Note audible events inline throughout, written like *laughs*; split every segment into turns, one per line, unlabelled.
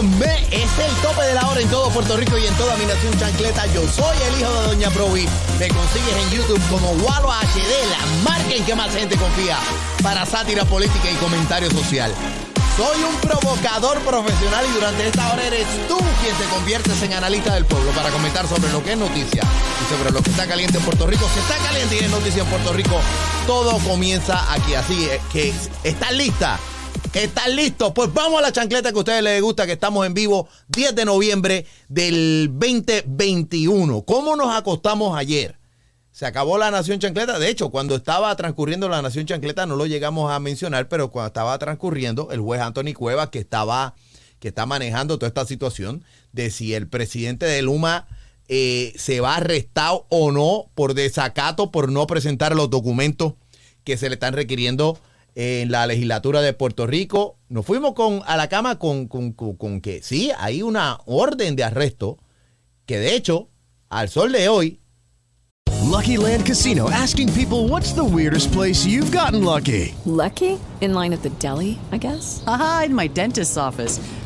Óigame, es el tope de la hora en todo Puerto Rico y en toda mi nación chancleta. Yo soy el hijo de Doña Brovi. Me consigues en YouTube como Walo HD, la marca en que más gente confía para sátira política y comentario social. Soy un provocador profesional y durante esta hora eres tú quien te conviertes en analista del pueblo para comentar sobre lo que es noticia y sobre lo que está caliente en Puerto Rico. Si está caliente y es noticia en Puerto Rico, todo comienza aquí. Así que estás lista. ¿Están listos? Pues vamos a la chancleta que a ustedes les gusta, que estamos en vivo 10 de noviembre del 2021. ¿Cómo nos acostamos ayer? Se acabó la Nación Chancleta. De hecho, cuando estaba transcurriendo la Nación Chancleta, no lo llegamos a mencionar, pero cuando estaba transcurriendo, el juez Anthony Cuevas, que estaba, que está manejando toda esta situación, de si el presidente de Luma eh, se va arrestado o no por desacato, por no presentar los documentos que se le están requiriendo en la legislatura de Puerto Rico. Nos fuimos con, a la cama con, con, con, con que sí, hay una orden de arresto que de hecho, al sol de hoy,
Lucky Land Casino asking people what's the weirdest place you've gotten lucky?
Lucky? In line at the deli, I guess?
Aha, in my dentist's office.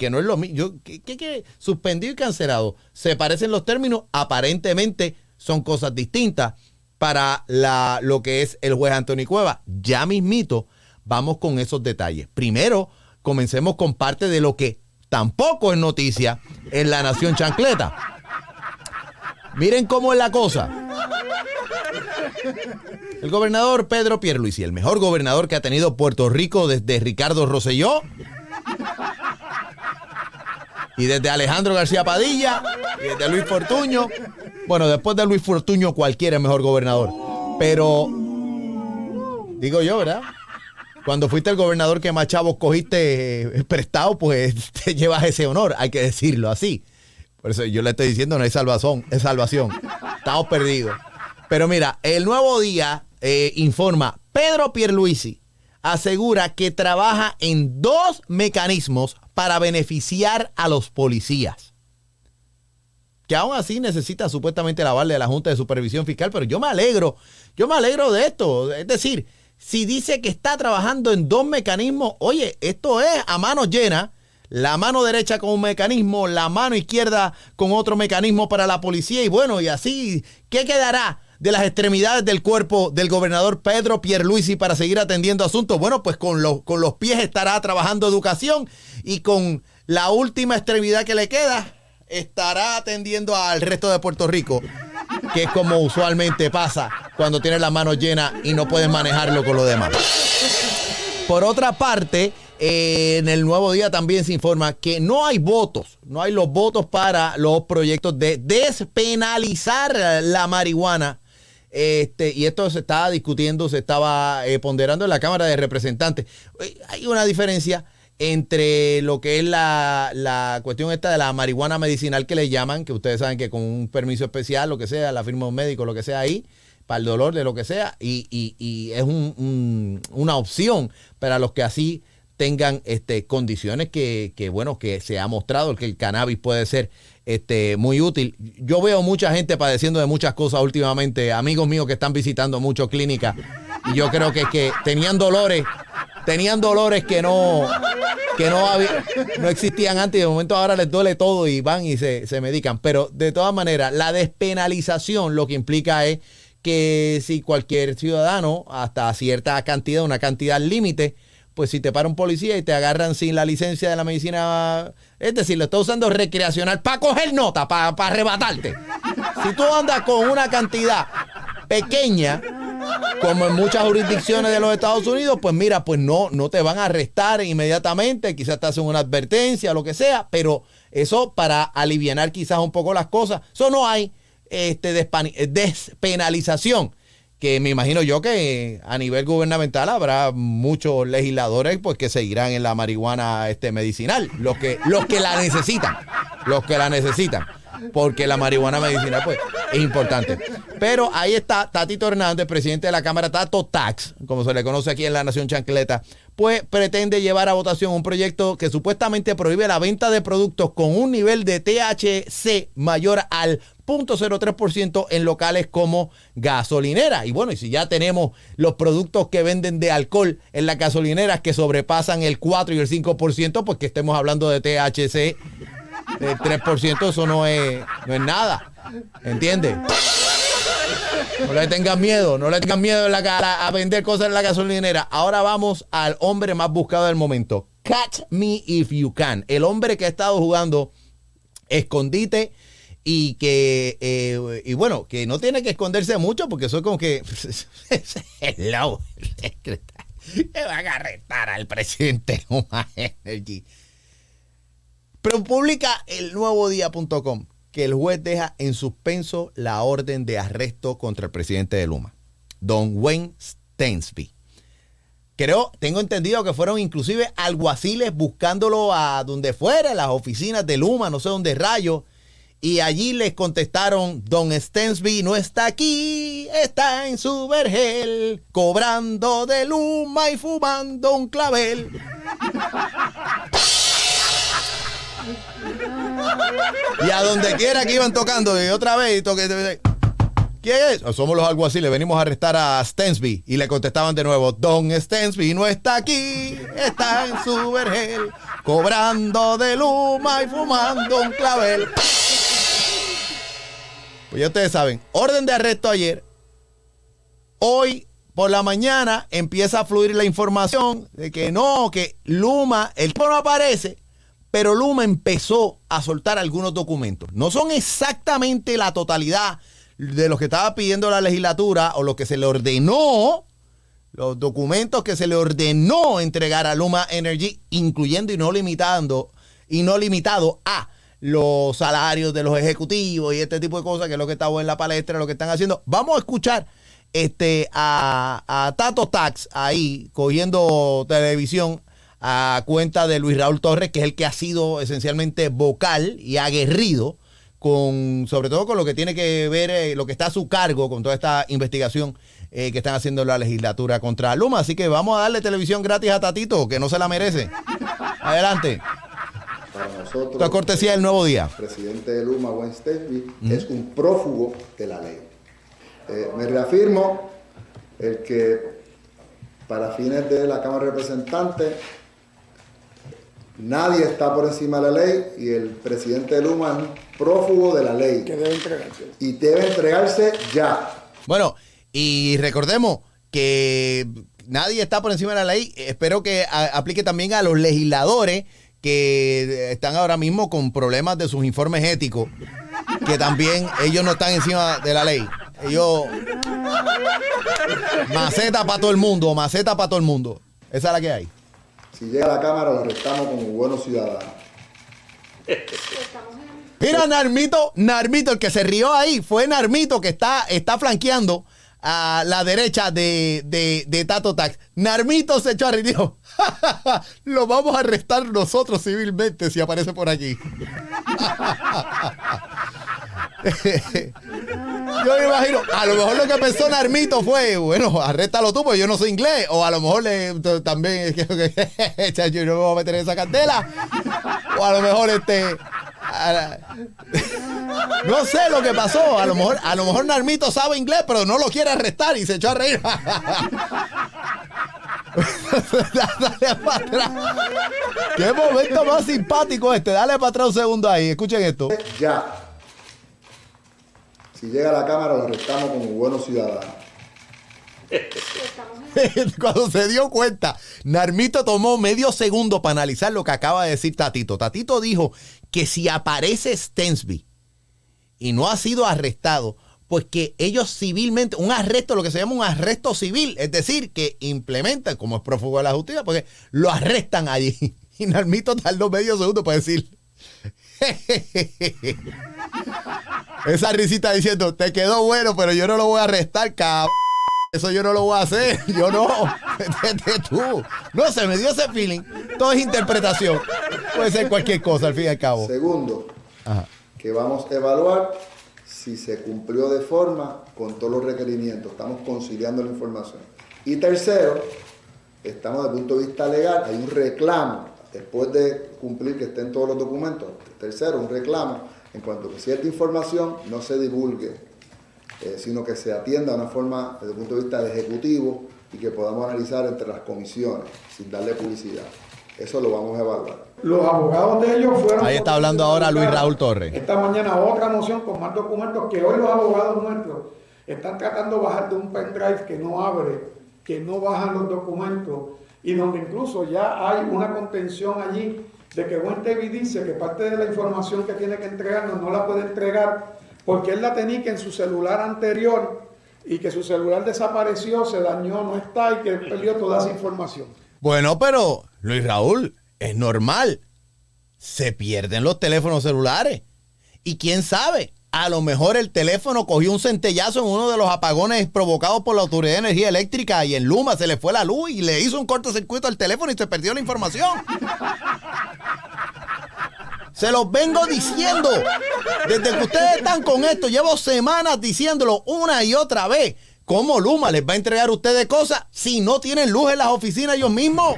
Que no es lo mismo. ¿qué, qué, qué? Suspendido y cancelado. Se parecen los términos, aparentemente son cosas distintas para la, lo que es el juez Anthony Cueva. Ya mismito, vamos con esos detalles. Primero, comencemos con parte de lo que tampoco es noticia en la Nación Chancleta. Miren cómo es la cosa. El gobernador Pedro Pierluisi, el mejor gobernador que ha tenido Puerto Rico desde Ricardo Rosselló y desde Alejandro García Padilla y desde Luis Fortuño. Bueno, después de Luis Fortuño cualquiera es mejor gobernador. Pero digo yo, ¿verdad? Cuando fuiste el gobernador que más chavos cogiste eh, prestado, pues *laughs* te llevas ese honor, hay que decirlo así. Por eso yo le estoy diciendo, no hay salvación, es salvación. Estamos perdidos. Pero mira, el nuevo día eh, informa, Pedro Pierluisi asegura que trabaja en dos mecanismos para beneficiar a los policías. Que aún así necesita supuestamente la aval de la Junta de Supervisión Fiscal, pero yo me alegro, yo me alegro de esto. Es decir, si dice que está trabajando en dos mecanismos, oye, esto es a mano llena la mano derecha con un mecanismo, la mano izquierda con otro mecanismo para la policía y bueno, y así, ¿qué quedará de las extremidades del cuerpo del gobernador Pedro Pierluisi para seguir atendiendo asuntos? Bueno, pues con, los con los pies estará trabajando educación y con la última extremidad que le queda estará atendiendo al resto de Puerto Rico, que es como usualmente pasa cuando tienes las manos llenas y no puedes manejarlo con lo demás. Por otra parte, eh, en el nuevo día también se informa que no hay votos, no hay los votos para los proyectos de despenalizar la marihuana. Este, y esto se estaba discutiendo, se estaba eh, ponderando en la Cámara de Representantes. Hay una diferencia entre lo que es la, la cuestión esta de la marihuana medicinal que le llaman, que ustedes saben que con un permiso especial, lo que sea, la firma de un médico, lo que sea ahí, para el dolor de lo que sea, y, y- y es un- un- una opción para los que así tengan este, condiciones que, que, bueno, que se ha mostrado que el cannabis puede ser este, muy útil. Yo veo mucha gente padeciendo de muchas cosas últimamente, amigos míos que están visitando mucho clínicas, y yo creo que, que tenían dolores, tenían dolores que no, que no, no existían antes y de momento ahora les duele todo y van y se, se medican. Pero de todas maneras, la despenalización lo que implica es que si cualquier ciudadano, hasta cierta cantidad, una cantidad límite, pues si te para un policía y te agarran sin la licencia de la medicina, es decir, lo está usando recreacional para coger nota, para arrebatarte. Si tú andas con una cantidad pequeña, como en muchas jurisdicciones de los Estados Unidos, pues mira, pues no, no te van a arrestar inmediatamente, quizás te hacen una advertencia, lo que sea, pero eso para aliviar quizás un poco las cosas. Eso no hay este, despenalización que me imagino yo que a nivel gubernamental habrá muchos legisladores pues que seguirán en la marihuana este medicinal, los que los que la necesitan, los que la necesitan, porque la marihuana medicinal pues es importante. Pero ahí está Tatito Hernández, presidente de la Cámara Tato Tax, como se le conoce aquí en la Nación Chancleta, pues pretende llevar a votación un proyecto que supuestamente prohíbe la venta de productos con un nivel de THC mayor al 0.03% en locales como gasolinera. Y bueno, y si ya tenemos los productos que venden de alcohol en las gasolineras que sobrepasan el 4 y el 5%, pues que estemos hablando de THC, el 3%, eso no es, no es nada. ¿Entiendes? No le tengan miedo, no le tengan miedo en la cara a vender cosas en la gasolinera. Ahora vamos al hombre más buscado del momento. Catch me if you can. El hombre que ha estado jugando escondite y que, eh, y bueno, que no tiene que esconderse mucho porque soy como que, *laughs* hello, *laughs* que van a arrestar al presidente Energy. Pero publica el nuevo día.com que el juez deja en suspenso la orden de arresto contra el presidente de Luma, don Wayne Stensby. Creo, tengo entendido que fueron inclusive alguaciles buscándolo a donde fuera, las oficinas de Luma, no sé dónde rayo, y allí les contestaron, Don Stensby no está aquí, está en su vergel, cobrando de luma y fumando un clavel. *laughs* y a donde quiera que iban tocando, y otra vez, toque, ¿quién es? Somos los alguaciles, venimos a arrestar a Stensby. Y le contestaban de nuevo, Don Stensby no está aquí, está en su vergel, cobrando de luma y fumando un clavel. Pues ya ustedes saben, orden de arresto ayer. Hoy por la mañana empieza a fluir la información de que no, que Luma, el tipo no aparece, pero Luma empezó a soltar algunos documentos. No son exactamente la totalidad de los que estaba pidiendo la legislatura o lo que se le ordenó, los documentos que se le ordenó entregar a Luma Energy, incluyendo y no limitando, y no limitado a los salarios de los ejecutivos y este tipo de cosas, que es lo que está en la palestra, lo que están haciendo. Vamos a escuchar este, a, Tato Tax ahí cogiendo televisión a cuenta de Luis Raúl Torres, que es el que ha sido esencialmente vocal y aguerrido con, sobre todo con lo que tiene que ver, eh, lo que está a su cargo con toda esta investigación eh, que están haciendo la legislatura contra Luma. Así que vamos a darle televisión gratis a Tatito, que no se la merece. Adelante
para nosotros.
La cortesía del nuevo día.
El presidente de Luma, Gwen Steffi, es un prófugo de la ley. Eh, me reafirmo el que para fines de la Cámara de Representantes nadie está por encima de la ley y el presidente de Luma es un prófugo de la ley.
Que debe entregarse.
Y debe entregarse ya.
Bueno, y recordemos que nadie está por encima de la ley. Espero que aplique también a los legisladores que están ahora mismo con problemas de sus informes éticos, que también ellos no están encima de la ley. Ellos... Maceta para todo el mundo, maceta para todo el mundo. Esa es la que hay.
Si llega a la Cámara, lo arrestamos como buenos ciudadanos.
Mira, Narmito, Narmito, el que se rió ahí fue Narmito que está, está flanqueando a la derecha de, de, Tato Tax. Narmito se echó a reír lo vamos a arrestar nosotros civilmente si aparece por aquí. *laughs* *laughs* yo me imagino, a lo mejor lo que pensó Narmito fue, bueno, arréstalo tú, porque yo no soy inglés. O a lo mejor le, también, *laughs* yo no me voy a meter en esa candela. O a lo mejor este *laughs* no sé lo que pasó. A lo mejor, a lo mejor Narmito sabe inglés, pero no lo quiere arrestar y se echó a reír. *laughs* Dale para atrás. Qué momento más simpático este. Dale para atrás un segundo ahí. Escuchen esto.
Ya. Si llega a la Cámara, lo arrestamos como buenos ciudadanos. *laughs*
Cuando se dio cuenta, Narmito tomó medio segundo para analizar lo que acaba de decir Tatito. Tatito dijo que si aparece Stensby y no ha sido arrestado, pues que ellos civilmente, un arresto, lo que se llama un arresto civil, es decir, que implementan, como es prófugo de la justicia, porque lo arrestan allí. *laughs* Y Narmito tardó medio segundo para decir. *laughs* Esa risita diciendo, te quedó bueno, pero yo no lo voy a arrestar, cabrón. Eso yo no lo voy a hacer. *laughs* Yo no. Vete tú. No se me dio ese feeling. Todo es interpretación. Puede ser cualquier cosa, al fin y al cabo.
Segundo,
Ajá.
que vamos a evaluar si se cumplió de forma con todos los requerimientos. Estamos conciliando la información. Y tercero, estamos desde el punto de vista legal, hay un reclamo, después de cumplir que estén todos los documentos. Tercero, un reclamo en cuanto a que cierta información no se divulgue, eh, sino que se atienda de una forma desde el punto de vista de ejecutivo y que podamos analizar entre las comisiones sin darle publicidad. Eso lo vamos a evaluar.
Los abogados de ellos fueron.
Ahí está hablando ahora Luis Raúl Torres.
Esta mañana otra moción con más documentos que hoy los abogados nuestros están tratando de bajar de un pendrive que no abre, que no bajan los documentos y donde incluso ya hay una contención allí de que Buen TV dice que parte de la información que tiene que entregarnos no la puede entregar porque él la tenía que en su celular anterior y que su celular desapareció, se dañó, no está y que perdió toda esa información.
Bueno, pero Luis Raúl, es normal. Se pierden los teléfonos celulares. Y quién sabe, a lo mejor el teléfono cogió un centellazo en uno de los apagones provocados por la Autoridad de Energía Eléctrica y en Luma se le fue la luz y le hizo un cortocircuito al teléfono y se perdió la información. Se los vengo diciendo. Desde que ustedes están con esto, llevo semanas diciéndolo una y otra vez. ¿Cómo Luma les va a entregar a ustedes cosas si no tienen luz en las oficinas ellos mismos?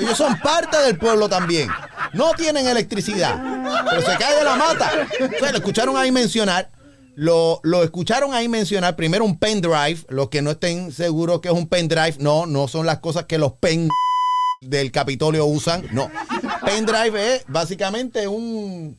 Ellos son parte del pueblo también. No tienen electricidad. Pero se cae de la mata. Ustedes lo escucharon ahí mencionar. Lo, lo escucharon ahí mencionar primero un pendrive. Los que no estén seguros que es un pendrive, no, no son las cosas que los pen del Capitolio usan. No. Pendrive es básicamente un,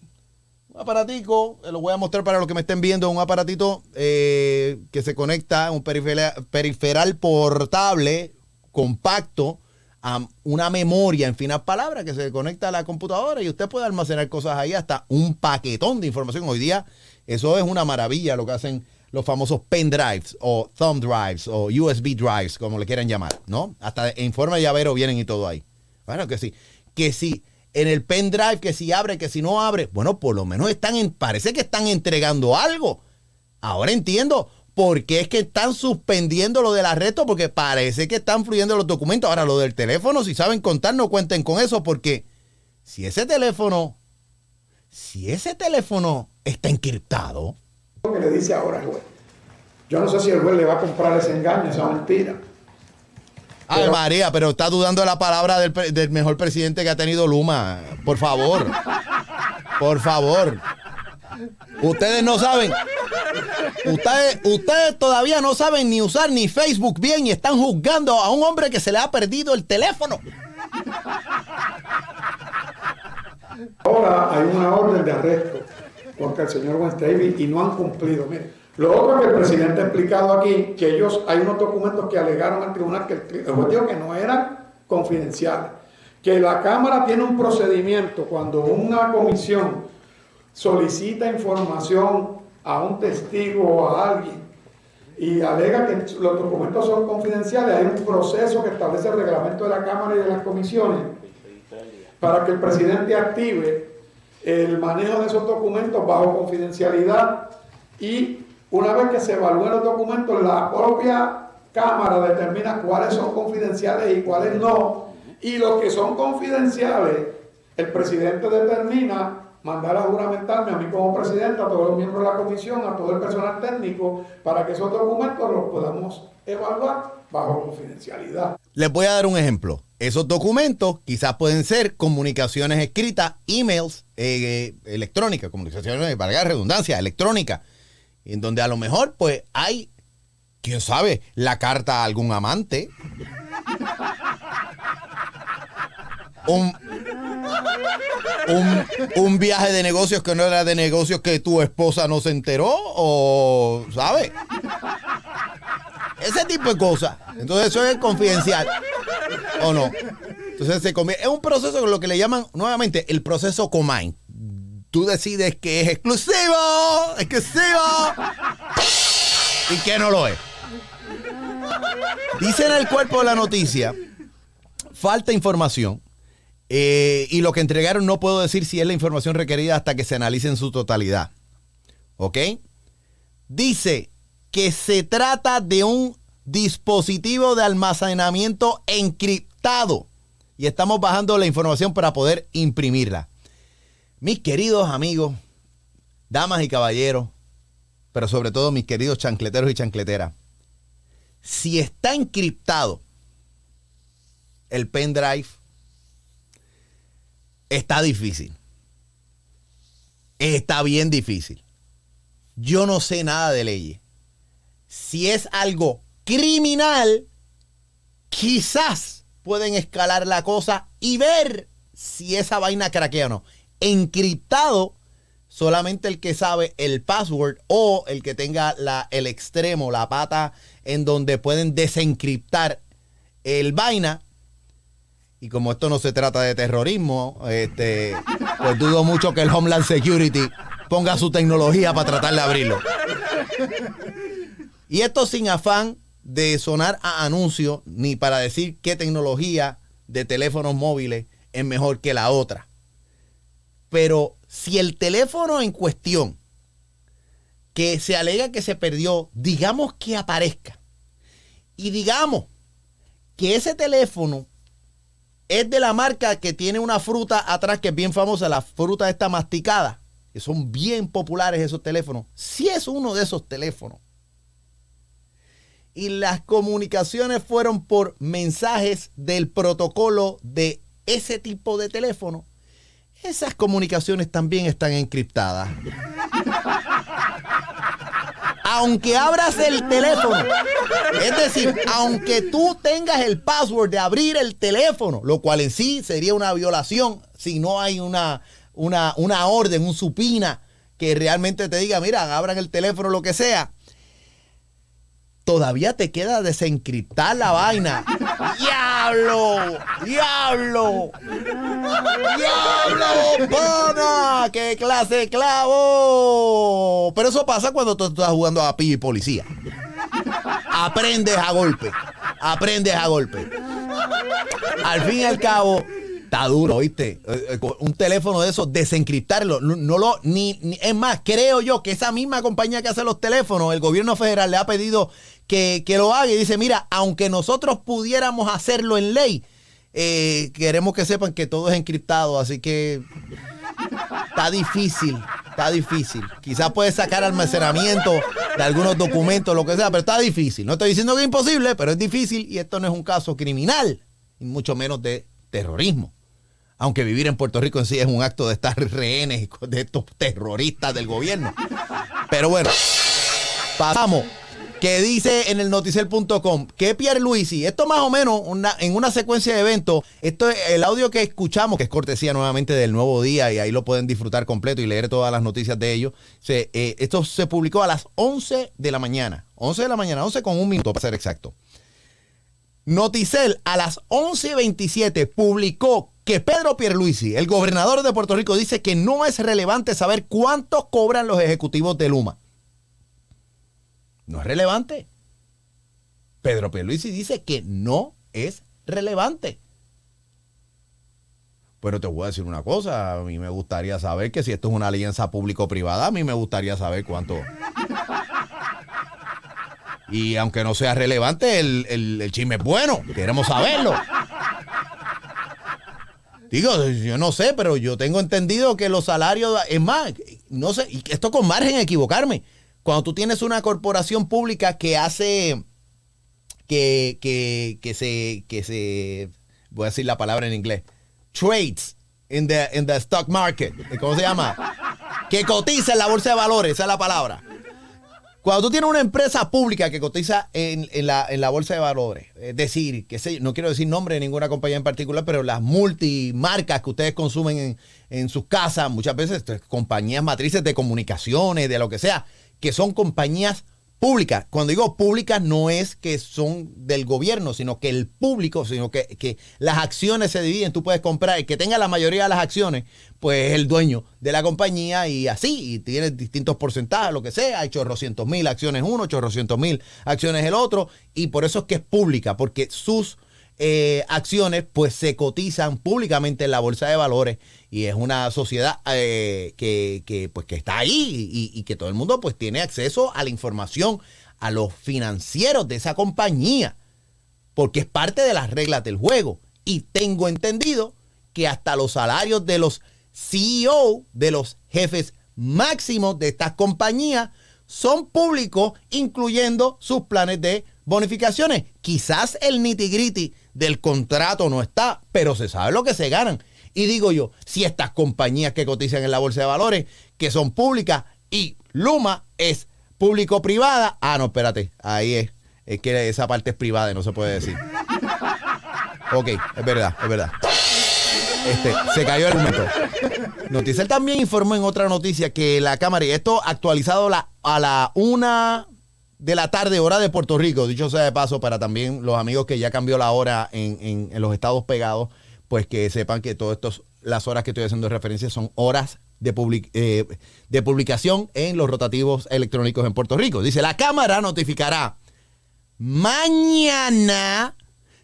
un aparatico, eh, lo voy a mostrar para los que me estén viendo, un aparatito eh, que se conecta, un periferal, portable, compacto, a una memoria, en finas palabras, que se conecta a la computadora y usted puede almacenar cosas ahí, hasta un paquetón de información. Hoy día eso es una maravilla lo que hacen los famosos pendrives o thumb drives o USB drives, como le quieran llamar, ¿no? Hasta en forma de llavero vienen y todo ahí. Bueno, que sí, que sí, en el pendrive, que si abre, que si no abre, bueno, por lo menos están, en, parece que están entregando algo. Ahora entiendo por qué es que están suspendiendo lo del arresto, porque parece que están fluyendo los documentos. Ahora, lo del teléfono, si saben contar, no cuenten con eso, porque si ese teléfono, si ese teléfono está encriptado,
Lo que le dice ahora el juez. Yo no sé si el juez le va a comprar ese engaño, esa mentira.
Ay, María, pero está dudando de la palabra del, del mejor presidente que ha tenido Luma. Por favor. Por favor. Ustedes no saben. Ustedes, ustedes todavía no saben ni usar ni Facebook bien y están juzgando a un hombre que se le ha perdido el teléfono.
Ahora hay una orden de arresto contra el señor Weinstein y no han cumplido. Mire, lo otro que el presidente ha explicado aquí, que ellos, hay unos documentos que alegaron al tribunal que el, el que no eran confidenciales. Que la Cámara tiene un procedimiento cuando una comisión solicita información a un testigo o a alguien y alega que los documentos son confidenciales, hay un proceso que establece el reglamento de la Cámara y de las comisiones para que el presidente active el manejo de esos documentos bajo confidencialidad y una vez que se evalúen los documentos, la propia Cámara determina cuáles son confidenciales y cuáles no. Y los que son confidenciales, el presidente determina mandar a juramentarme a mí como presidente, a todos los miembros de la comisión, a todo el personal técnico, para que esos documentos los podamos evaluar bajo confidencialidad.
Les voy a dar un ejemplo. Esos documentos quizás pueden ser comunicaciones escritas, emails, eh, electrónicas, comunicaciones, para redundancia, electrónica, en donde a lo mejor pues hay, quién sabe, la carta a algún amante. Un, un, viaje de negocios que no era de negocios que tu esposa no se enteró o, ¿sabes? Ese tipo de cosas. Entonces eso es confidencial. ¿O no? Entonces se convierte. Es un proceso lo que le llaman nuevamente el proceso Comain. Tú decides que es exclusivo, exclusivo y que no lo es. Dice en el cuerpo de la noticia, falta información. eh, y lo que entregaron no puedo decir si es la información requerida hasta que se analice en su totalidad. ¿Ok? Dice que se trata de un dispositivo de almacenamiento encriptado. Y estamos bajando la información para poder imprimirla. Mis queridos amigos, damas y caballeros, pero sobre todo mis queridos chancleteros y chancleteras, si está encriptado el pendrive, está difícil. Está bien difícil. Yo no sé nada de leyes. Si es algo criminal, quizás pueden escalar la cosa y ver si esa vaina craquea o no. Encriptado, solamente el que sabe el password o el que tenga la, el extremo, la pata en donde pueden desencriptar el vaina. Y como esto no se trata de terrorismo, este, pues dudo mucho que el Homeland Security ponga su tecnología para tratar de abrirlo. Y esto sin afán de sonar a anuncio ni para decir qué tecnología de teléfonos móviles es mejor que la otra. Pero si el teléfono en cuestión que se alega que se perdió, digamos que aparezca, y digamos que ese teléfono es de la marca que tiene una fruta atrás que es bien famosa, la fruta esta masticada, que son bien populares esos teléfonos. Si es uno de esos teléfonos y las comunicaciones fueron por mensajes del protocolo de ese tipo de teléfono, esas comunicaciones también están encriptadas. Aunque abras el teléfono, es decir, aunque tú tengas el password de abrir el teléfono, lo cual en sí sería una violación si no hay una, una, una orden, un supina que realmente te diga, mira, abran el teléfono, lo que sea todavía te queda desencriptar la vaina. ¡Diablo! ¡Diablo! ¡Diablo! ¡Pana! ¡Qué clase de clavo! Pero eso pasa cuando tú estás jugando a pillo y policía. Aprendes a golpe. Aprendes a golpe. Al fin y al cabo, está duro, ¿viste? Un teléfono de esos, desencriptarlo. No, lo, ni, es más, creo yo que esa misma compañía que hace los teléfonos, el gobierno federal le ha pedido que, que lo haga y dice, mira, aunque nosotros pudiéramos hacerlo en ley, eh, queremos que sepan que todo es encriptado, así que está difícil, está difícil. Quizás puedes sacar almacenamiento de algunos documentos, lo que sea, pero está difícil. No estoy diciendo que es imposible, pero es difícil y esto no es un caso criminal, y mucho menos de terrorismo. Aunque vivir en Puerto Rico en sí es un acto de estar rehenes de estos terroristas del gobierno. Pero bueno, pasamos que dice en el noticel.com que Pierre Luisi, esto más o menos en una secuencia de eventos, esto es el audio que escuchamos, que es cortesía nuevamente del nuevo día y ahí lo pueden disfrutar completo y leer todas las noticias de ello. Se, eh, esto se publicó a las 11 de la mañana, 11 de la mañana, 11 con un minuto para ser exacto. Noticel a las 11.27 publicó que Pedro Pierluisi, el gobernador de Puerto Rico, dice que no es relevante saber cuánto cobran los ejecutivos de Luma. No es relevante. Pedro Pierluisi dice que no es relevante. Pero te voy a decir una cosa, a mí me gustaría saber que si esto es una alianza público-privada, a mí me gustaría saber cuánto. Y aunque no sea relevante, el, el, chisme es bueno, queremos saberlo. Digo, yo no sé, pero yo tengo entendido que los salarios, es más, no sé, y esto con margen a equivocarme. Cuando tú tienes una corporación pública que hace, que, que, que se, que se, voy a decir la palabra en inglés, trades in the, in the stock market, ¿cómo se llama? Que cotiza en la bolsa de valores, esa es la palabra. Cuando tú tienes una empresa pública que cotiza en, en, la, en la, bolsa de valores, es decir, que sé, no quiero decir nombre de ninguna compañía en particular, pero las multimarcas que ustedes consumen en, en sus casas, muchas veces compañías matrices de comunicaciones, de lo que sea, que son compañías públicas. Cuando digo públicas no es que son del gobierno, sino que el público, sino que, que las acciones se dividen. Tú puedes comprar, el que tenga la mayoría de las acciones, pues es el dueño de la compañía y así, y tiene distintos porcentajes, lo que sea. Hay chorrocientos mil acciones uno, chorrocientos mil acciones el otro, y por eso es que es pública, porque sus eh, acciones pues se cotizan públicamente en la bolsa de valores y es una sociedad eh, que, que, pues, que está ahí y, y, que todo el mundo pues tiene acceso a la información, a los financieros de esa compañía, porque es parte de las reglas del juego. Y tengo entendido que hasta los salarios de los CEO, de los jefes máximos de estas compañías, son públicos, incluyendo sus planes de bonificaciones. Quizás el nitty del contrato no está, pero se sabe lo que se ganan. Y digo yo, si estas compañías que cotizan en la bolsa de valores, que son públicas, y Luma es público-privada, ah, no, espérate, ahí es, es que esa parte es privada y no se puede decir. *laughs* Ok, es verdad, es verdad. Este, se cayó el momento. Noticiel también informó en otra noticia que la Cámara, y esto actualizado a la una de la tarde, hora de Puerto Rico, dicho sea de paso, para también los amigos que ya cambió la hora en, en, los estados pegados, pues que sepan que todas las horas que estoy haciendo referencia son horas de, eh, de publicación en los rotativos electrónicos en Puerto Rico. Dice, la Cámara notificará mañana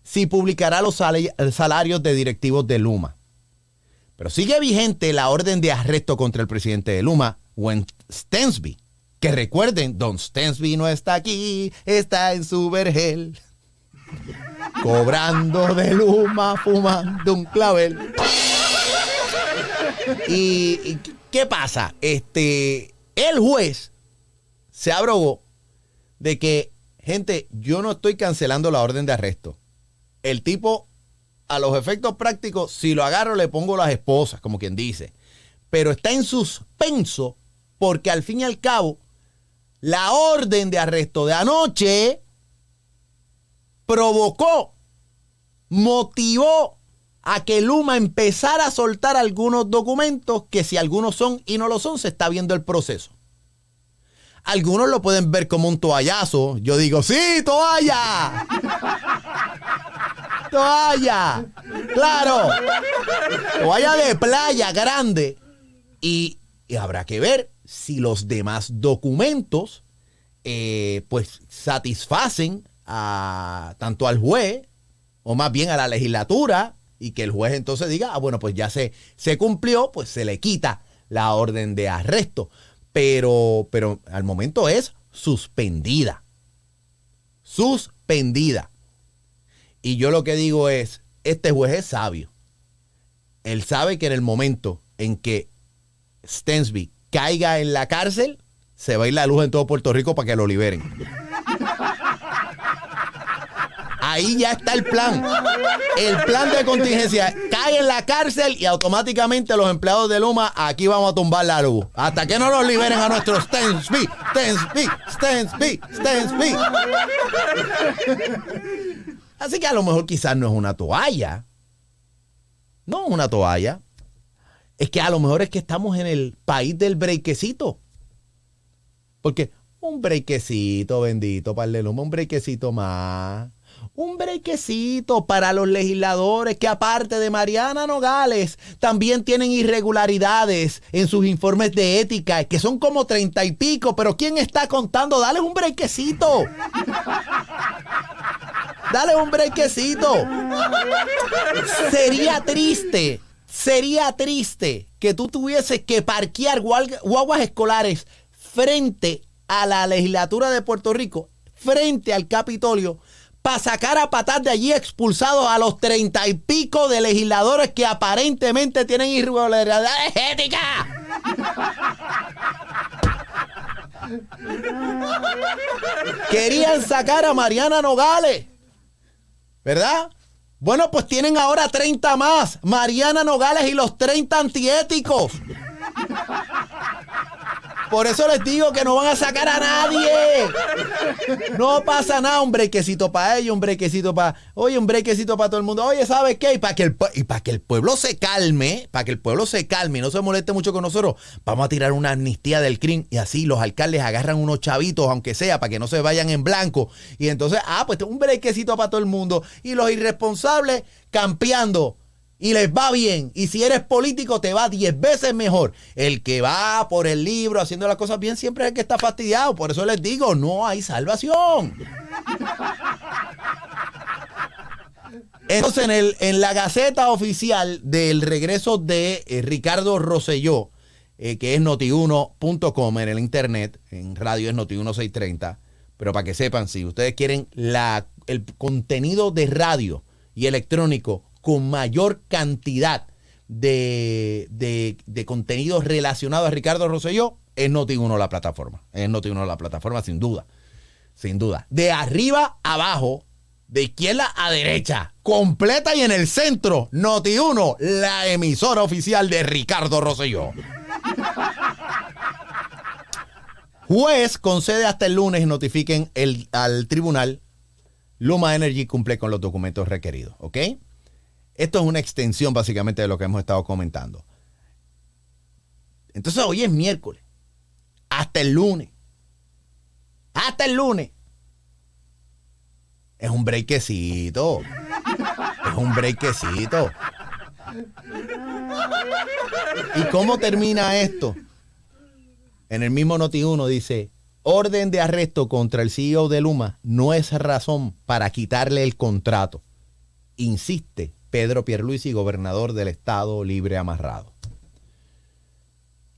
si publicará los salarios de directivos de Luma. Pero sigue vigente la orden de arresto contra el presidente de Luma, Wen Stensby. Que recuerden, Don Stensby no está aquí, está en su vergel. Cobrando de Luma, fumando un clavel. ¿Y, qué pasa? Este, el juez se abrogó de que, gente, yo no estoy cancelando la orden de arresto. El tipo a los efectos prácticos, si lo agarro le pongo las esposas, como quien dice. Pero está en suspenso porque al fin y al cabo, la orden de arresto de anoche provocó, motivó a que Luma empezara a soltar algunos documentos que si algunos son y no lo son, se está viendo el proceso. Algunos lo pueden ver como un toallazo. Yo digo, sí, toalla *laughs* toalla. Claro. Toalla de playa grande. Y, habrá que ver si los demás documentos eh, pues satisfacen a, tanto al juez o más bien a la legislatura y que el juez entonces diga, ah, bueno, pues ya se, se cumplió, pues se le quita la orden de arresto. Pero, pero al momento es suspendida. Suspendida. Y yo lo que digo es, este juez es sabio. Él sabe que en el momento en que Stensby caiga en la cárcel, se va a ir la luz en todo Puerto Rico para que lo liberen. Ahí ya está el plan. El plan de contingencia cae en la cárcel y automáticamente los empleados de Luma aquí vamos a tumbar la luz. Hasta que no los liberen a nuestros Stensby, Stensby, Stensby, Stensby. Así que a lo mejor quizás no es una toalla. No es una toalla. Es que a lo mejor es que estamos en el país del brequecito. Porque un brequecito, bendito, para el un brequecito más un brequecito para los legisladores que aparte de Mariana Nogales también tienen irregularidades en sus informes de ética, que son como treinta y pico, pero ¿quién está contando? Dale un brequecito. Dale un brequecito. Sería triste, sería triste que tú tuvieses que parquear guaguas escolares frente a la legislatura de Puerto Rico, frente al Capitolio, para sacar a patas de allí expulsados a los treinta y pico de legisladores que aparentemente tienen irregularidades éticas. *laughs* Querían sacar a Mariana Nogales, ¿verdad? Bueno, pues tienen ahora 30 más. Mariana Nogales y los 30 antiéticos. Por eso les digo que no van a sacar a nadie. No pasa nada, un brequecito para ellos, un brequecito para. Oye, un brequecito para todo el mundo. Oye, ¿sabes qué? Y para que el, y para que el pueblo se calme, para que el pueblo se calme y no se moleste mucho con nosotros, vamos a tirar una amnistía del crimen y así los alcaldes agarran unos chavitos, aunque sea, para que no se vayan en blanco. Y entonces, ah, pues un brequecito para todo el mundo. Y los irresponsables campeando y les va bien. Y si eres político, te va 10 veces mejor. El que va por el libro haciendo las cosas bien siempre es el que está fastidiado. Por eso les digo, no hay salvación. Entonces, en, el, en la gaceta oficial del regreso de eh, Ricardo Rosselló, eh, que es notiuno.com en el internet, en radio es noti1630, pero para que sepan, si ustedes quieren la, el contenido de radio y electrónico con mayor cantidad de, de, contenido relacionado a Ricardo Rosselló, es Noti1 la plataforma. Es Noti1 la plataforma, sin duda. Sin duda. De arriba abajo, de izquierda a derecha, completa y en el centro, Noti1, la emisora oficial de Ricardo Rosselló. Juez concede hasta el lunes y notifiquen el, al tribunal. Luma Energy cumple con los documentos requeridos, ¿ok? Esto es una extensión básicamente de lo que hemos estado comentando. Entonces hoy es miércoles. Hasta el lunes. Hasta el lunes. Es un breakecito. Es un breakecito. ¿Y cómo termina esto? En el mismo Noti 1 dice, orden de arresto contra el CEO de Luma no es razón para quitarle el contrato. Insiste Pedro Pierluisi, gobernador del Estado Libre Amarrado.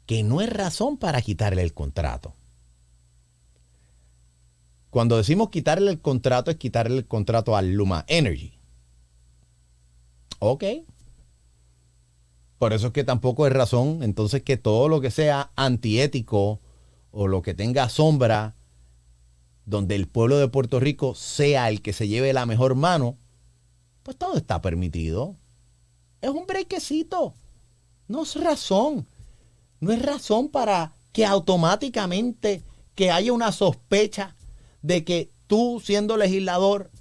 Que no es razón para quitarle el contrato. Cuando decimos quitarle el contrato, es quitarle el contrato a Luma Energy. Ok. Por eso es que tampoco es razón, entonces, que todo lo que sea antiético o lo que tenga sombra, donde el pueblo de Puerto Rico sea el que se lleve la mejor mano, pues todo está permitido. Es un brequecito. No es razón. No es razón para que automáticamente que haya una sospecha de que tú siendo legislador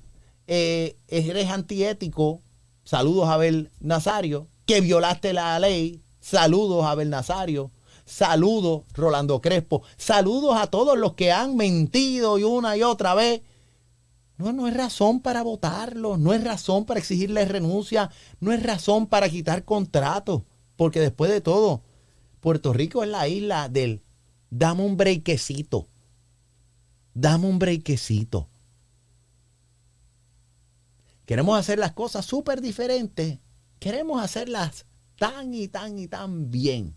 eh, eres antiético. Saludos a Abel Nazario. Que violaste la ley. Saludos a Abel Nazario. Saludos Rolando Crespo. Saludos a todos los que han mentido y una y otra vez no, no es razón para votarlo, no es razón para exigirle renuncia, no es razón para quitar contratos, porque después de todo, Puerto Rico es la isla del dame un brequecito, dame un brequecito. Queremos hacer las cosas súper diferentes, queremos hacerlas tan y tan y tan bien.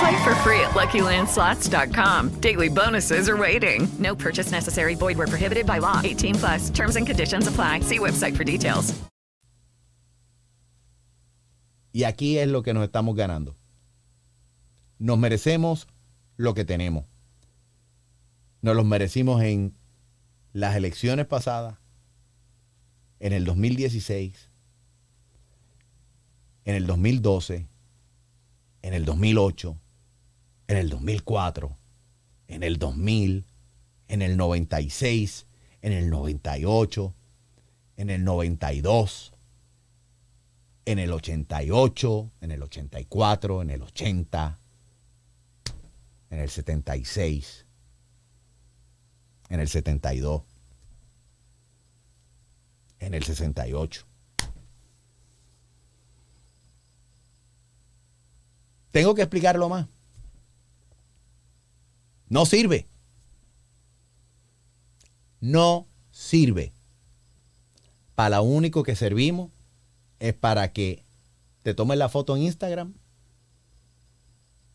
Play for free at LuckyLandSlots.com. Daily bonuses are waiting. No purchase necessary. Void where prohibited by law. 18 plus. Terms and conditions apply. See website for details.
Y aquí es lo que nos estamos ganando. Nos merecemos lo que tenemos. Nos los merecimos en las elecciones pasadas, en el 2016, en el 2012, en el 2008, en el 2004, en el 2000, en el 96, en el 98, en el 92, en el 88, en el 84, en el 80, en el 76, en el 72, en el 68. Tengo que explicarlo más. No sirve. No sirve. Para lo único que servimos es para que te tomes la foto en Instagram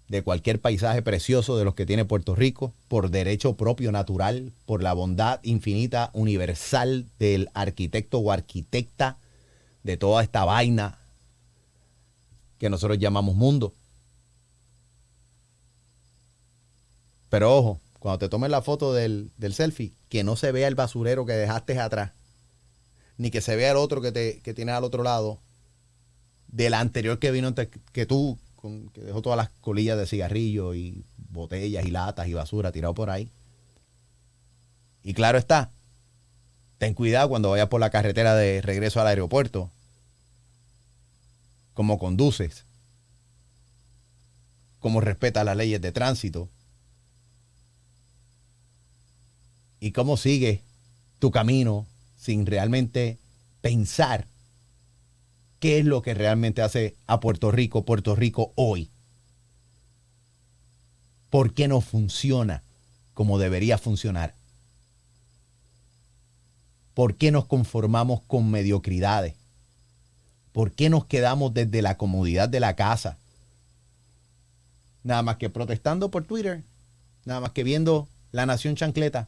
de cualquier paisaje precioso de los que tiene Puerto Rico, por derecho propio natural, por la bondad infinita universal del arquitecto o arquitecta de toda esta vaina que nosotros llamamos mundo. Pero ojo, cuando te tomes la foto del, selfie, que no se vea el basurero que dejaste atrás, ni que se vea el otro que, te, que tienes al otro lado, del anterior que vino que tú, que dejó todas las colillas de cigarrillo y botellas y latas y basura tirado por ahí. Y claro está, ten cuidado cuando vayas por la carretera de regreso al aeropuerto, cómo conduces, cómo respetas las leyes de tránsito y cómo sigues tu camino sin realmente pensar qué es lo que realmente hace a Puerto Rico Puerto Rico hoy. ¿Por qué no funciona como debería funcionar? ¿Por qué nos conformamos con mediocridades? ¿Por qué nos quedamos desde la comodidad de la casa? Nada más que protestando por Twitter, nada más que viendo la nación chancleta,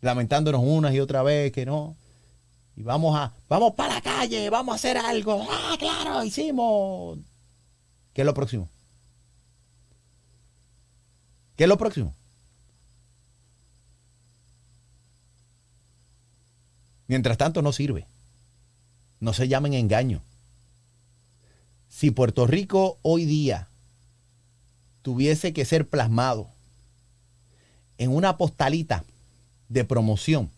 lamentándonos unas y otra vez que no, y vamos a, vamos para la calle, vamos a hacer algo. Ah, claro, hicimos. ¿Qué es lo próximo? ¿Qué es lo próximo? Mientras tanto no sirve. No se llamen engaño. Si Puerto Rico hoy día tuviese que ser plasmado en una postalita de promoción,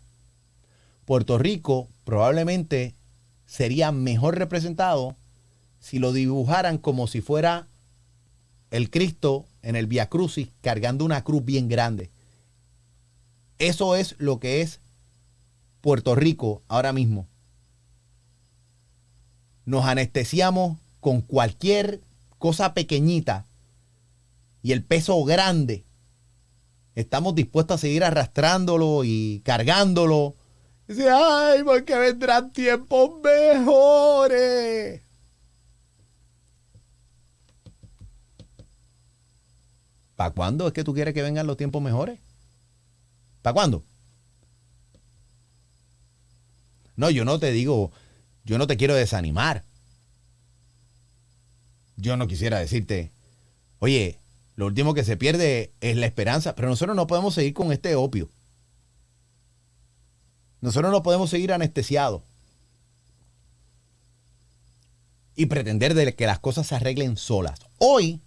Puerto Rico probablemente sería mejor representado si lo dibujaran como si fuera el Cristo en el Via Crucis cargando una cruz bien grande. Eso es lo que es Puerto Rico ahora mismo. Nos anestesiamos con cualquier cosa pequeñita y el peso grande. Estamos dispuestos a seguir arrastrándolo y cargándolo Dice, ay, porque vendrán tiempos mejores. ¿Para cuándo es que tú quieres que vengan los tiempos mejores? ¿Para cuándo? No, yo no te digo, yo no te quiero desanimar. Yo no quisiera decirte, oye, lo último que se pierde es la esperanza, pero nosotros no podemos seguir con este opio. Nosotros no podemos seguir anestesiados y pretender de que las cosas se arreglen solas. Hoy,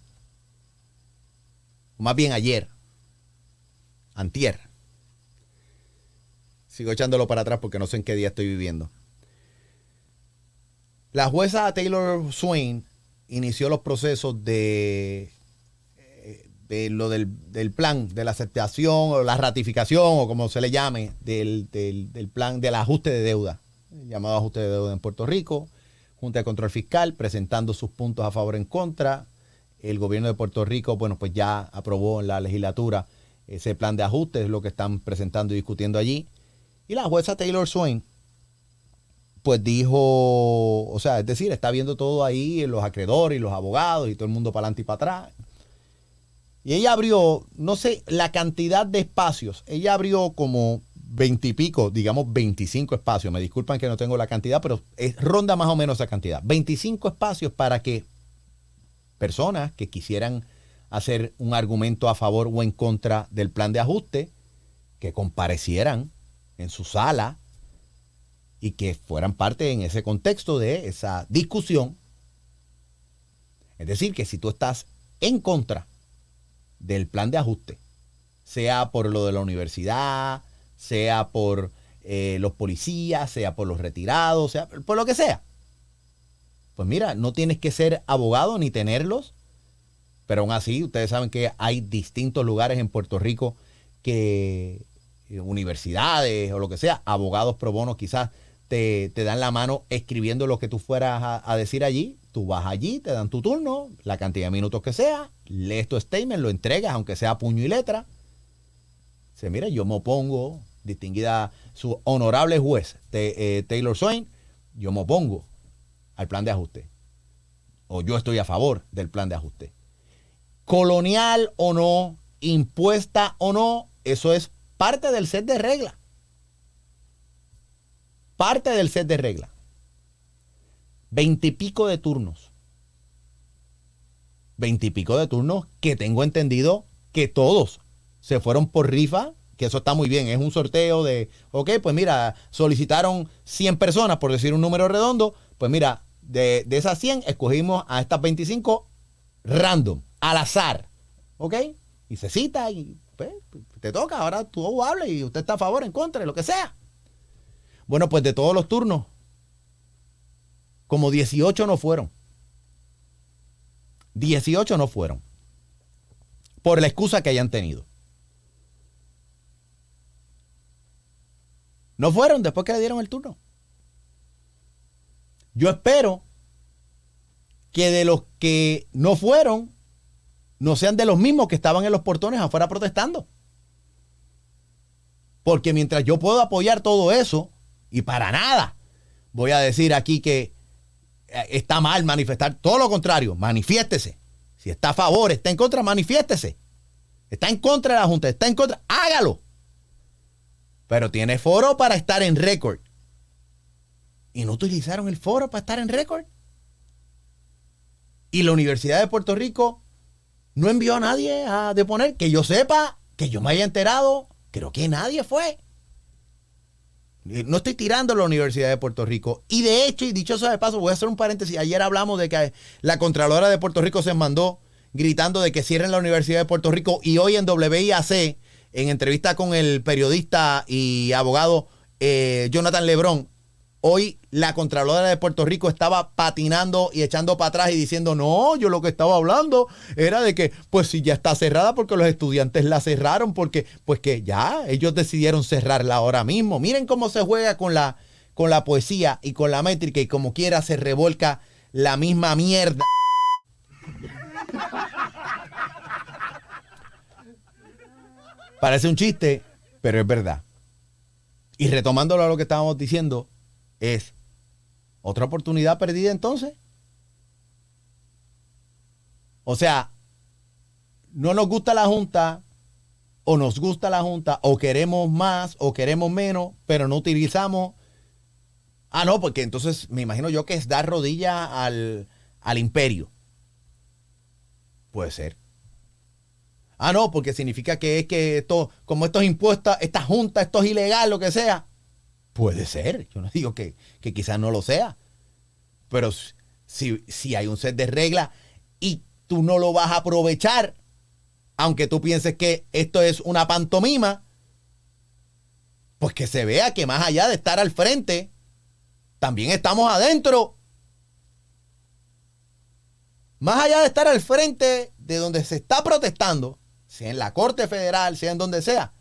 más bien ayer, antier, sigo echándolo para atrás porque no sé en qué día estoy viviendo. La jueza Taylor Swain inició los procesos de lo del, plan de la aceptación o la ratificación o como se le llame del, plan del ajuste de deuda, llamado ajuste de deuda en Puerto Rico, Junta de Control Fiscal presentando sus puntos a favor en contra. El gobierno de Puerto Rico, bueno, pues ya aprobó en la legislatura ese plan de ajuste, es lo que están presentando y discutiendo allí. Y la jueza Taylor Swain, pues dijo, o sea, es decir, está viendo todo ahí, los acreedores y los abogados y todo el mundo para adelante y para atrás. Y ella abrió, no sé, la cantidad de espacios. Ella abrió como veintipico, digamos 25 espacios. Me disculpan que no tengo la cantidad, pero es, ronda más o menos esa cantidad. 25 espacios para que personas que quisieran hacer un argumento a favor o en contra del plan de ajuste, que comparecieran en su sala y que fueran parte en ese contexto de esa discusión. Es decir, que si tú estás en contra del plan de ajuste, sea por lo de la universidad, sea por eh, los policías, sea por los retirados, sea por lo que sea. Pues mira, no tienes que ser abogado ni tenerlos, pero aún así ustedes saben que hay distintos lugares en Puerto Rico que eh, universidades o lo que sea, abogados pro bono quizás te, dan la mano escribiendo lo que tú fueras a decir allí, tú vas allí, te dan tu turno, la cantidad de minutos que sea, lees tu statement, lo entregas, aunque sea puño y letra. Se mira, yo me opongo, distinguida su honorable juez, eh, Taylor Swain, yo me opongo al plan de ajuste. O yo estoy a favor del plan de ajuste. Colonial o no, impuesta o no, eso es parte del set de reglas. Parte del set de reglas. Veintipico de turnos. Veintipico de turnos que tengo entendido que todos se fueron por rifa, que eso está muy bien, es un sorteo de, ok, pues mira, solicitaron 100 personas, por decir un número redondo, pues mira, de, esas 100 escogimos a estas 25 random, al azar, ok, y se cita y pues, te toca, ahora tú hables y usted está a favor, en contra, lo que sea. Bueno, pues de todos los turnos, como 18 no fueron. 18 no fueron. Por la excusa que hayan tenido. No fueron después que le dieron el turno. Yo espero que de los que no fueron, no sean de los mismos que estaban en los portones afuera protestando. Porque mientras yo puedo apoyar todo eso, y para nada voy a decir aquí que está mal manifestar, todo lo contrario, manifiéstese. Si está a favor, está en contra, manifiéstese. Está en contra de la Junta, está en contra, hágalo. Pero tiene foro para estar en récord. Y no utilizaron el foro para estar en récord. Y la Universidad de Puerto Rico no envió a nadie a deponer, que yo sepa, que yo me haya enterado, creo que nadie fue. Eh, no estoy tirando la Universidad de Puerto Rico. Y de hecho, y dicho eso de paso, voy a hacer un paréntesis. Ayer hablamos de que la Contralora de Puerto Rico se mandó gritando de que cierren la Universidad de Puerto Rico. Y hoy en WIAC, en entrevista con el periodista y abogado eh, Jonathan Lebrón, Hoy la Contralora de Puerto Rico estaba patinando y echando para atrás y diciendo, no, yo lo que estaba hablando era de que, pues si ya está cerrada porque los estudiantes la cerraron, porque pues que ya ellos decidieron cerrarla ahora mismo. Miren cómo se juega con la, con la poesía y con la métrica y como quiera se revolca la misma mierda. Parece un chiste, pero es verdad. Y retomándolo a lo que estábamos diciendo, es otra oportunidad perdida entonces. O sea, no nos gusta la Junta, o nos gusta la Junta, o queremos más, o queremos menos, pero no utilizamos. Ah, no, porque entonces me imagino yo que es dar rodilla al, al imperio. Puede ser. Ah, no, porque significa que es que esto, como estos impuestos, esta junta, esto es ilegal, lo que sea. Puede ser, yo no *laughs* digo que, quizás no lo sea, pero si, si hay un set de reglas y tú no lo vas a aprovechar, aunque tú pienses que esto es una pantomima, pues que se vea que más allá de estar al frente, también estamos adentro. Más allá de estar al frente de donde se está protestando, sea en la Corte Federal, sea en donde sea,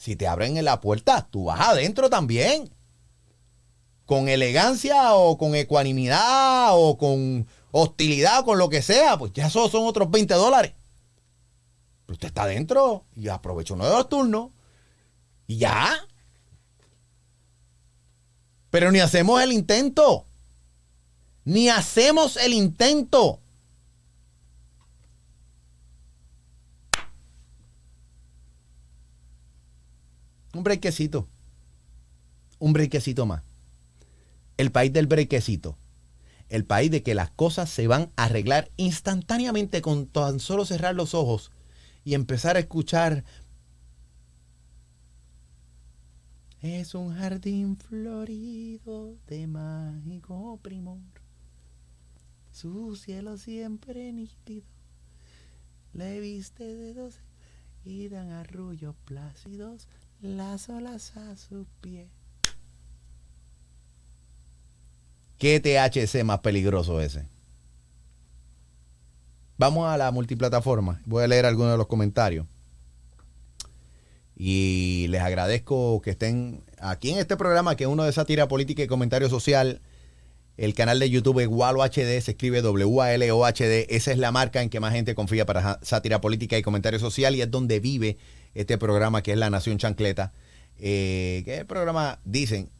si te abren la puerta, tú vas adentro también. Con elegancia o con ecuanimidad o con hostilidad o con lo que sea, pues ya son otros 20 dólares. Pero usted está adentro y aprovecha uno de los turnos y ya. Pero ni hacemos el intento. Ni hacemos el intento. Un brequecito. Un brequecito más. El país del brequecito. El país de que las cosas se van a arreglar instantáneamente con tan solo cerrar los ojos y empezar a escuchar. Es un jardín florido de mágico primor. Su cielo siempre nítido. Le viste de dos y dan arrullos plácidos las olas a su pie. ¿Qué THC más peligroso ese? Vamos a la multiplataforma. Voy a leer algunos de los comentarios. Y les agradezco que estén aquí en este programa, que es uno de sátira política y comentario social El canal de YouTube Walo HD, se escribe W-A-L-O-H-D. Esa es la marca en que más gente confía para sátira política y comentario social y es donde vive este programa que es La Nación Chancleta. Eh, que es el programa, dicen,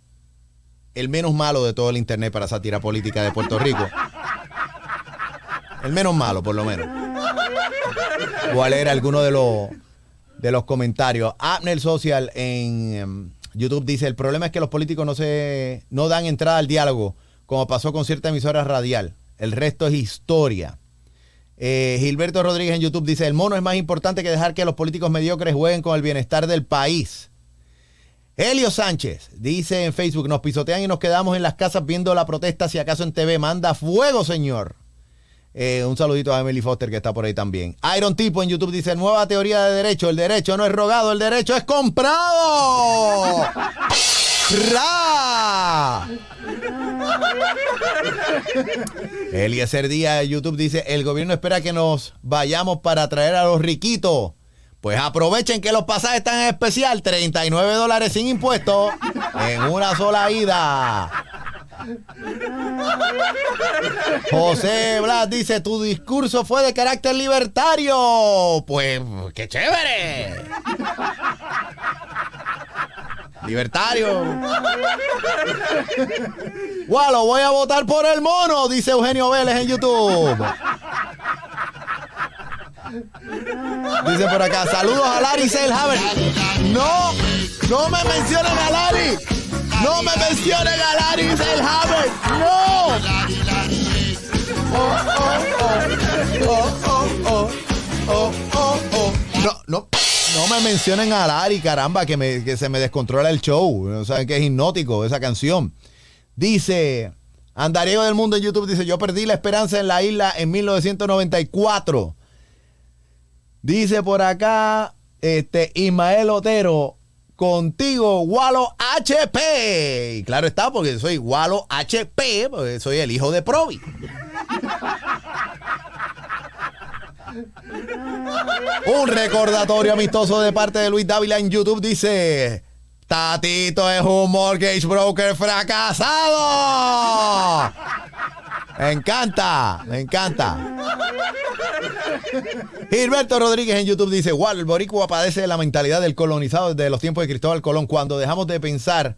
el menos malo de todo el internet para sátira política de Puerto Rico. El menos malo, por lo menos. Voy a leer algunos de los, de los comentarios. Abner Social en em, YouTube dice, el problema es que los políticos no, se, no dan entrada al diálogo, como pasó con cierta emisora radial. El resto es historia. Eh, Gilberto Rodríguez en YouTube dice, el mono es más importante que dejar que los políticos mediocres jueguen con el bienestar del país. Helio Sánchez dice en Facebook, nos pisotean y nos quedamos en las casas viendo la protesta, si acaso en TV, manda fuego, señor. Eh, un saludito a Emily Foster que está por ahí también. Iron Tipo en YouTube dice, nueva teoría de derecho, el derecho no es rogado, el derecho es comprado. *laughs* ¡Ra! Eliezer Díaz de YouTube dice, el gobierno espera que nos vayamos para traer a los riquitos. Pues aprovechen que los pasajes están en especial, 39 dólares sin impuestos en una sola ida. José Blas dice, tu discurso fue de carácter libertario. Pues, qué chévere. Libertario. Gualo, voy a votar por el mono, dice Eugenio Vélez en YouTube. Dice por acá, saludos a Larry Selhaber. No, no me mencionen a Larry. No me mencionen a Larry Selhaber. No. Oh, oh, oh. Oh, oh, oh. Oh, oh, oh. No, no. No me mencionen a Larry, caramba, que, me- que se me descontrola el show. No saben que es hipnótico esa canción. Dice, Andariego del Mundo en YouTube dice, yo perdí la esperanza en la isla en 1994. Dice por acá, este, Ismael Otero, contigo, Walo HP. Y claro está, porque soy Walo HP, porque soy el hijo de Provi. Un recordatorio amistoso de parte de Luis Dávila en YouTube dice: Tatito es un mortgage broker fracasado. Me encanta, me encanta. Gilberto Rodríguez en YouTube dice: Wow, el boricua padece de la mentalidad del colonizado desde los tiempos de Cristóbal Colón. Cuando dejamos de pensar,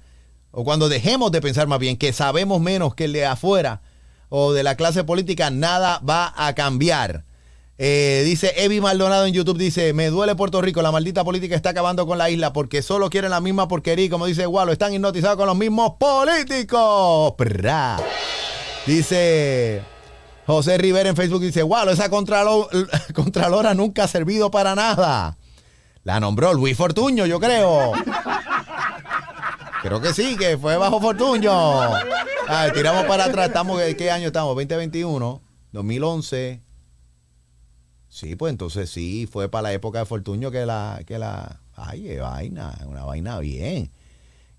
o cuando dejemos de pensar más bien, que sabemos menos que el de afuera o de la clase política, nada va a cambiar. Eh, dice Evi Maldonado en YouTube, dice, me duele Puerto Rico, la maldita política está acabando con la isla porque solo quieren la misma porquería, como dice Gualo, están hipnotizados con los mismos políticos. Dice José Rivera en Facebook, dice, Gualo, esa contralo- *laughs* contralora nunca ha servido para nada. La nombró Luis Fortuño, yo creo. Creo que sí, que fue bajo Fortuño. Ay, tiramos para atrás, estamos, ¿en ¿qué año estamos? 2021, 2011. Sí, pues entonces sí, fue para la época de Fortuño que la, que la, ay, vaina, una vaina bien.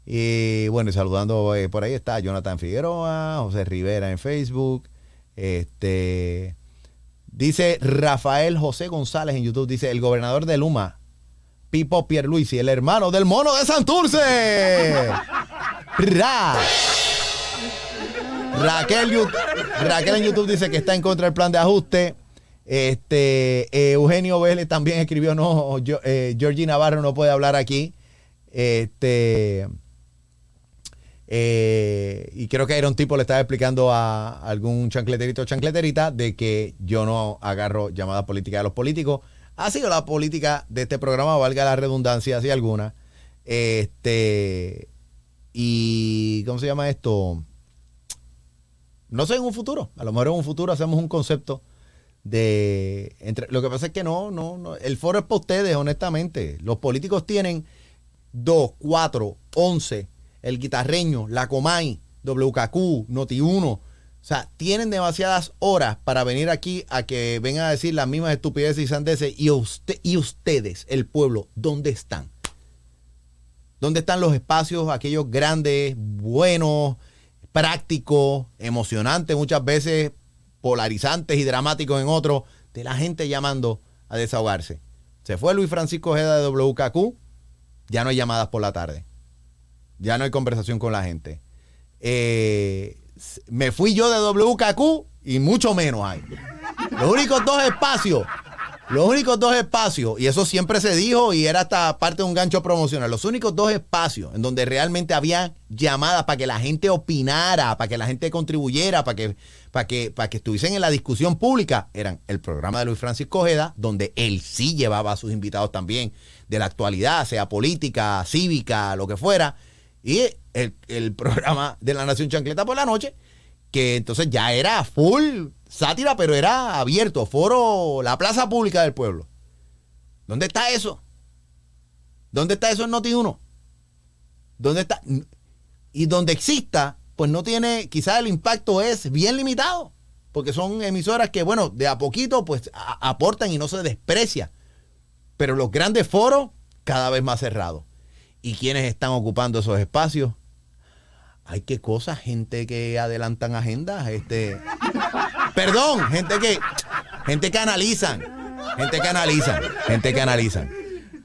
Y bueno, saludando, eh, por ahí está Jonathan Figueroa, José Rivera en Facebook, este, dice Rafael José González en YouTube, dice, el gobernador de Luma, Pipo Pierluisi, el hermano del mono de Santurce. Ra. Raquel, Raquel en YouTube dice que está en contra del plan de ajuste. Este eh, Eugenio Vélez también escribió, no, yo, eh, Georgie Navarro no puede hablar aquí. Este eh, y creo que Iron Tipo le estaba explicando a algún chancleterito o chancleterita de que yo no agarro llamadas políticas de los políticos. Ha sido la política de este programa, valga la redundancia, así alguna. Este y ¿cómo se llama esto? No sé en un futuro. A lo mejor en un futuro hacemos un concepto de entre lo que pasa es que no, no, no. El foro es para ustedes, honestamente. Los políticos tienen 2, 4, 11, el guitarreño, la Comay, WKQ, Noti1. O sea, tienen demasiadas horas para venir aquí a que vengan a decir las mismas estupideces y sandeces. Y, usted, y ustedes, el pueblo, ¿dónde están? ¿Dónde están los espacios, aquellos grandes, buenos, prácticos, emocionantes, muchas veces polarizantes y dramáticos en otros, de la gente llamando a desahogarse? Se fue Luis Francisco Ojeda de WKQ, ya no hay llamadas por la tarde. Ya no hay conversación con la gente. Eh, me fui yo de WKQ y mucho menos hay. Los únicos dos espacios, los únicos dos espacios, y eso siempre se dijo y era hasta parte de un gancho promocional, los únicos dos espacios en donde realmente había llamadas para que la gente opinara, para que la gente contribuyera, para que, para que, que estuviesen en la discusión pública, eran el programa de Luis Francisco Ojeda, donde él sí llevaba a sus invitados también de la actualidad, sea política, cívica, lo que fuera, y el, el *laughs* programa de la Nación Chancleta por la noche, que entonces ya era full sátira, pero era abierto, foro, la plaza pública del pueblo. ¿Dónde está eso? ¿Dónde está eso en Noti1? ¿Dónde está? Y donde exista, pues no tiene, quizás el impacto es bien limitado, porque son emisoras que, bueno, de a poquito, pues aportan y no se desprecia. Pero los grandes foros, cada vez más cerrados. ¿Y quiénes están ocupando esos espacios? Ay, qué cosas, gente que adelantan agendas, este. Perdón, gente que. Gente que analizan. Gente que analizan. Gente que analizan.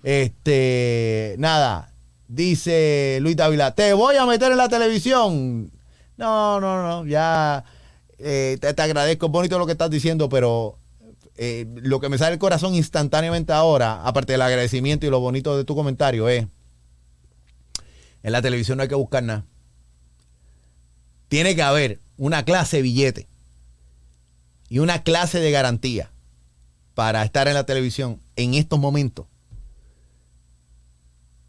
Este. Nada. Dice Luis Dávila, te voy a meter en la televisión. No, no, no. Ya. eh, te, te agradezco, bonito lo que estás diciendo, pero eh, lo que me sale el corazón instantáneamente ahora, aparte del agradecimiento y lo bonito de tu comentario, es. En la televisión no hay que buscar nada tiene que haber una clase billete y una clase de garantía para estar en la televisión en estos momentos.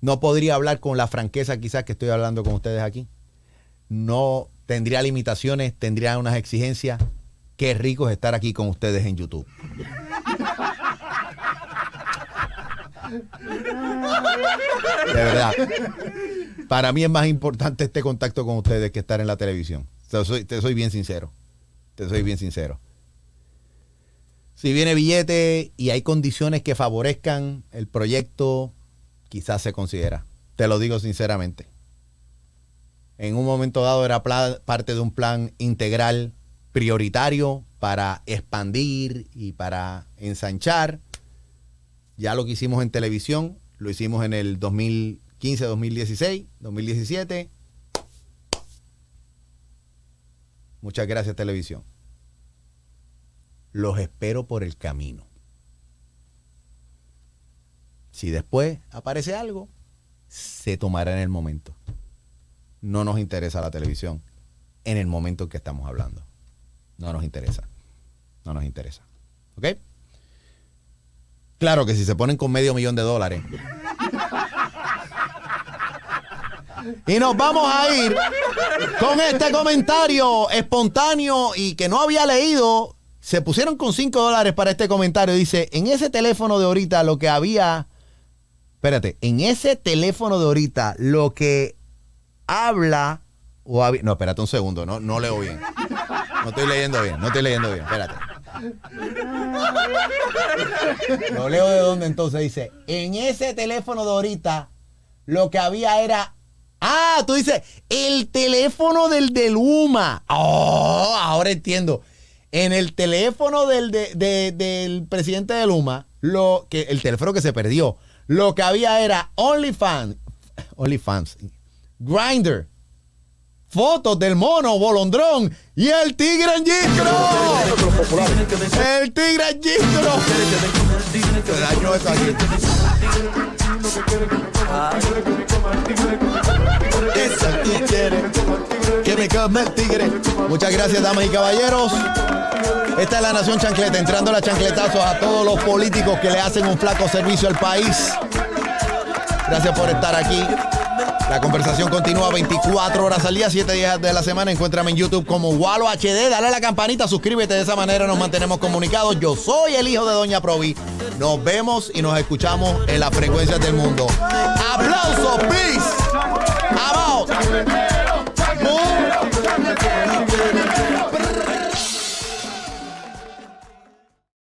No podría hablar con la franqueza quizás que estoy hablando con ustedes aquí. No tendría limitaciones, tendría unas exigencias. Qué rico es estar aquí con ustedes en YouTube. De verdad. Para mí es más importante este contacto con ustedes que estar en la televisión. Te soy, te soy bien sincero. Te soy bien sincero. Si viene billete y hay condiciones que favorezcan el proyecto, quizás se considera. Te lo digo sinceramente. En un momento dado era parte de un plan integral prioritario para expandir y para ensanchar. Ya lo que hicimos en televisión, lo hicimos en el 2015, 2016, 2017. Muchas gracias televisión. Los espero por el camino. Si después aparece algo, se tomará en el momento. No nos interesa la televisión en el momento en que estamos hablando. No nos interesa. No nos interesa. ¿Ok? Claro que si se ponen con medio millón de dólares. Y nos vamos a ir con este comentario espontáneo y que no había leído. Se pusieron con 5 dólares para este comentario. Dice, en ese teléfono de ahorita lo que había... Espérate, en ese teléfono de ahorita lo que habla... O no, espérate un segundo, no, no leo bien. No estoy leyendo bien, no estoy leyendo bien, espérate. Lo leo de dónde entonces dice, en ese teléfono de ahorita lo que había era... Ah, tú dices, el teléfono del del UMA. Oh, ahora entiendo. En el teléfono del, de- de- del presidente del UMA, lo que, el teléfono que se perdió, lo que había era OnlyFans, OnlyFans, Grinder, fotos del mono, bolondrón y el tigre en gistro. El tigre en gistro. Que me tigre. Muchas gracias, damas y caballeros. Esta es la Nación Chancleta, entrando a chancletazos a todos los políticos que le hacen un flaco servicio al país. Gracias por estar aquí. La conversación continúa 24 horas al día, 7 días de la semana. Encuéntrame en YouTube como Walo HD. Dale a la campanita, suscríbete. De esa manera nos mantenemos comunicados. Yo soy el hijo de Doña Provi. Nos vemos y nos escuchamos en las frecuencias del mundo. ¡Aplausos, please! ¡I'm